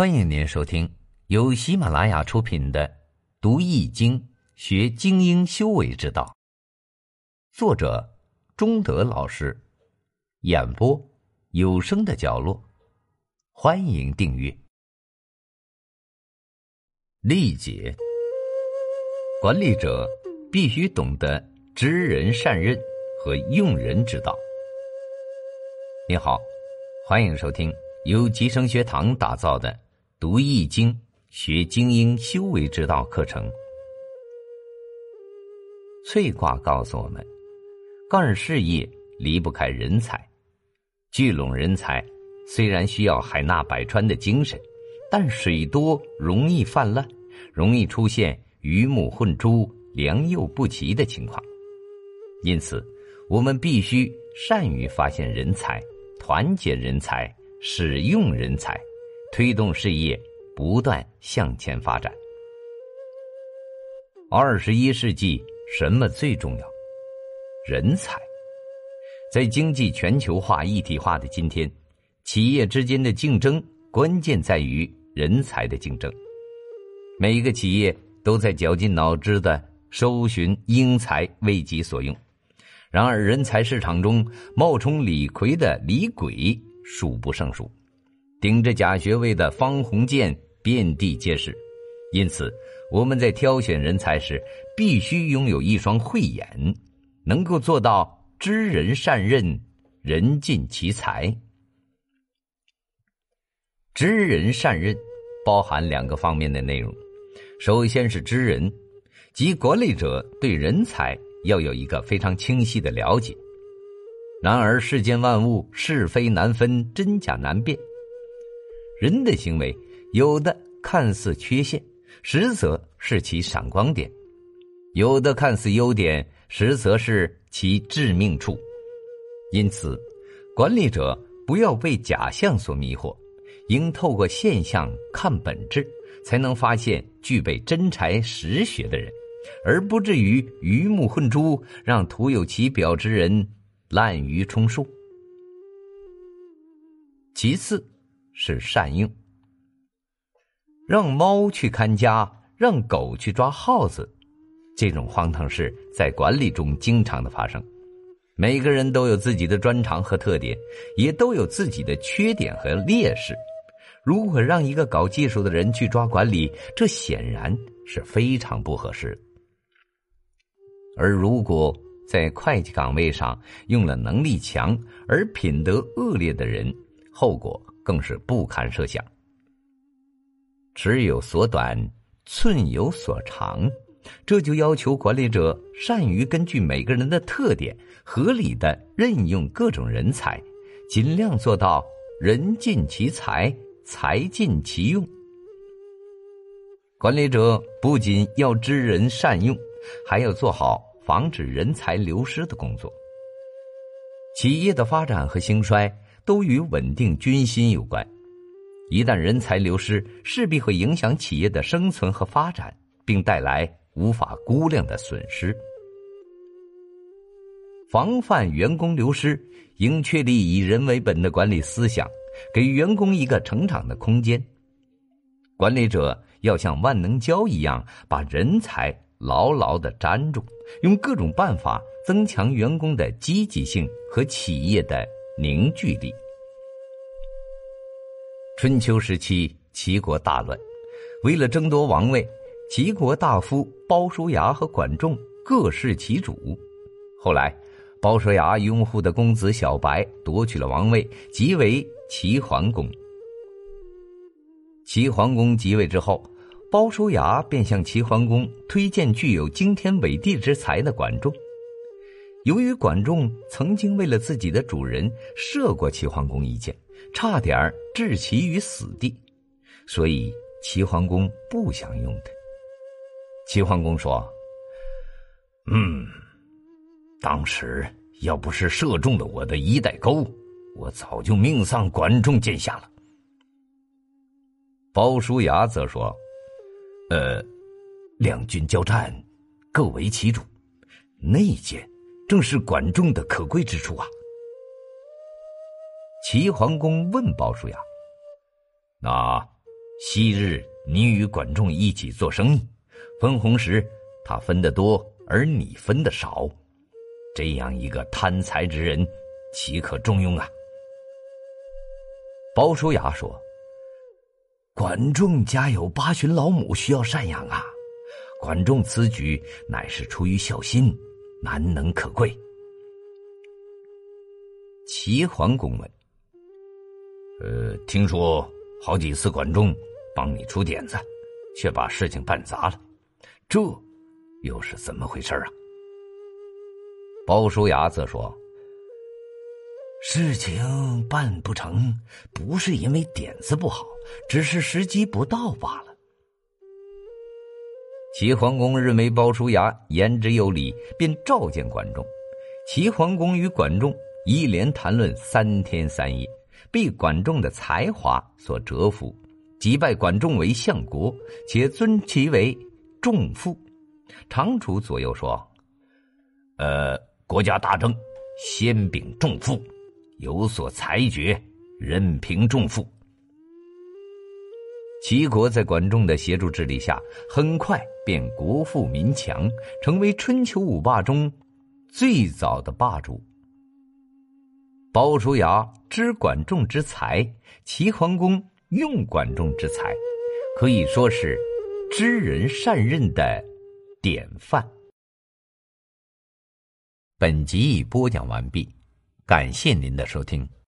欢迎您收听由喜马拉雅出品的《读易经学精英修为之道》，作者中德老师，演播有声的角落。欢迎订阅。历解，管理者必须懂得知人善任和用人之道。你好，欢迎收听。由吉生学堂打造的《读易经学精英修为之道》课程，翠卦告诉我们：干事业离不开人才，聚拢人才虽然需要海纳百川的精神，但水多容易泛滥，容易出现鱼目混珠、良莠不齐的情况。因此，我们必须善于发现人才，团结人才。使用人才，推动事业不断向前发展。二十一世纪什么最重要？人才。在经济全球化一体化的今天，企业之间的竞争关键在于人才的竞争。每一个企业都在绞尽脑汁的搜寻英才为己所用。然而，人才市场中冒充李逵的李鬼。数不胜数，顶着假学位的方鸿渐遍地皆是。因此，我们在挑选人才时，必须拥有一双慧眼，能够做到知人善任，人尽其才。知人善任包含两个方面的内容，首先是知人，即管理者对人才要有一个非常清晰的了解。然而，世间万物是非难分，真假难辨。人的行为有的看似缺陷，实则是其闪光点；有的看似优点，实则是其致命处。因此，管理者不要被假象所迷惑，应透过现象看本质，才能发现具备真才实学的人，而不至于鱼目混珠，让徒有其表之人。滥竽充数。其次，是善用。让猫去看家，让狗去抓耗子，这种荒唐事在管理中经常的发生。每个人都有自己的专长和特点，也都有自己的缺点和劣势。如果让一个搞技术的人去抓管理，这显然是非常不合适。而如果，在会计岗位上用了能力强而品德恶劣的人，后果更是不堪设想。尺有所短，寸有所长，这就要求管理者善于根据每个人的特点，合理的任用各种人才，尽量做到人尽其才，才尽其用。管理者不仅要知人善用，还要做好。防止人才流失的工作。企业的发展和兴衰都与稳定军心有关。一旦人才流失，势必会影响企业的生存和发展，并带来无法估量的损失。防范员工流失，应确立以人为本的管理思想，给员工一个成长的空间。管理者要像万能胶一样，把人才。牢牢的粘住，用各种办法增强员工的积极性和企业的凝聚力。春秋时期，齐国大乱，为了争夺王位，齐国大夫鲍叔牙和管仲各侍其主。后来，鲍叔牙拥护的公子小白夺取了王位，即为齐桓公。齐桓公即位之后。鲍叔牙便向齐桓公推荐具有惊天伟地之才的管仲。由于管仲曾经为了自己的主人射过齐桓公一箭，差点置其于死地，所以齐桓公不想用他。齐桓公说：“嗯，当时要不是射中了我的衣带钩，我早就命丧管仲剑下了。”鲍叔牙则说。呃，两军交战，各为其主，那件正是管仲的可贵之处啊。齐桓公问鲍叔牙：“那昔日你与管仲一起做生意，分红时他分得多，而你分的少，这样一个贪财之人，岂可重用啊？”鲍叔牙说：“管仲家有八旬老母需要赡养啊，管仲此举乃是出于孝心，难能可贵。”齐桓公问：“呃，听说好几次管仲帮你出点子，却把事情办砸了，这又是怎么回事啊？”鲍叔牙则说。事情办不成，不是因为点子不好，只是时机不到罢了。齐桓公认为鲍叔牙言之有理，便召见管仲。齐桓公与管仲一连谈论三天三夜，被管仲的才华所折服，即拜管仲为相国，且尊其为仲父。长楚左右说：“呃，国家大政，先禀仲父。”有所裁决，任凭重父。齐国在管仲的协助治理下，很快便国富民强，成为春秋五霸中最早的霸主。鲍叔牙知管仲之才，齐桓公用管仲之才，可以说是知人善任的典范。本集已播讲完毕。感谢您的收听。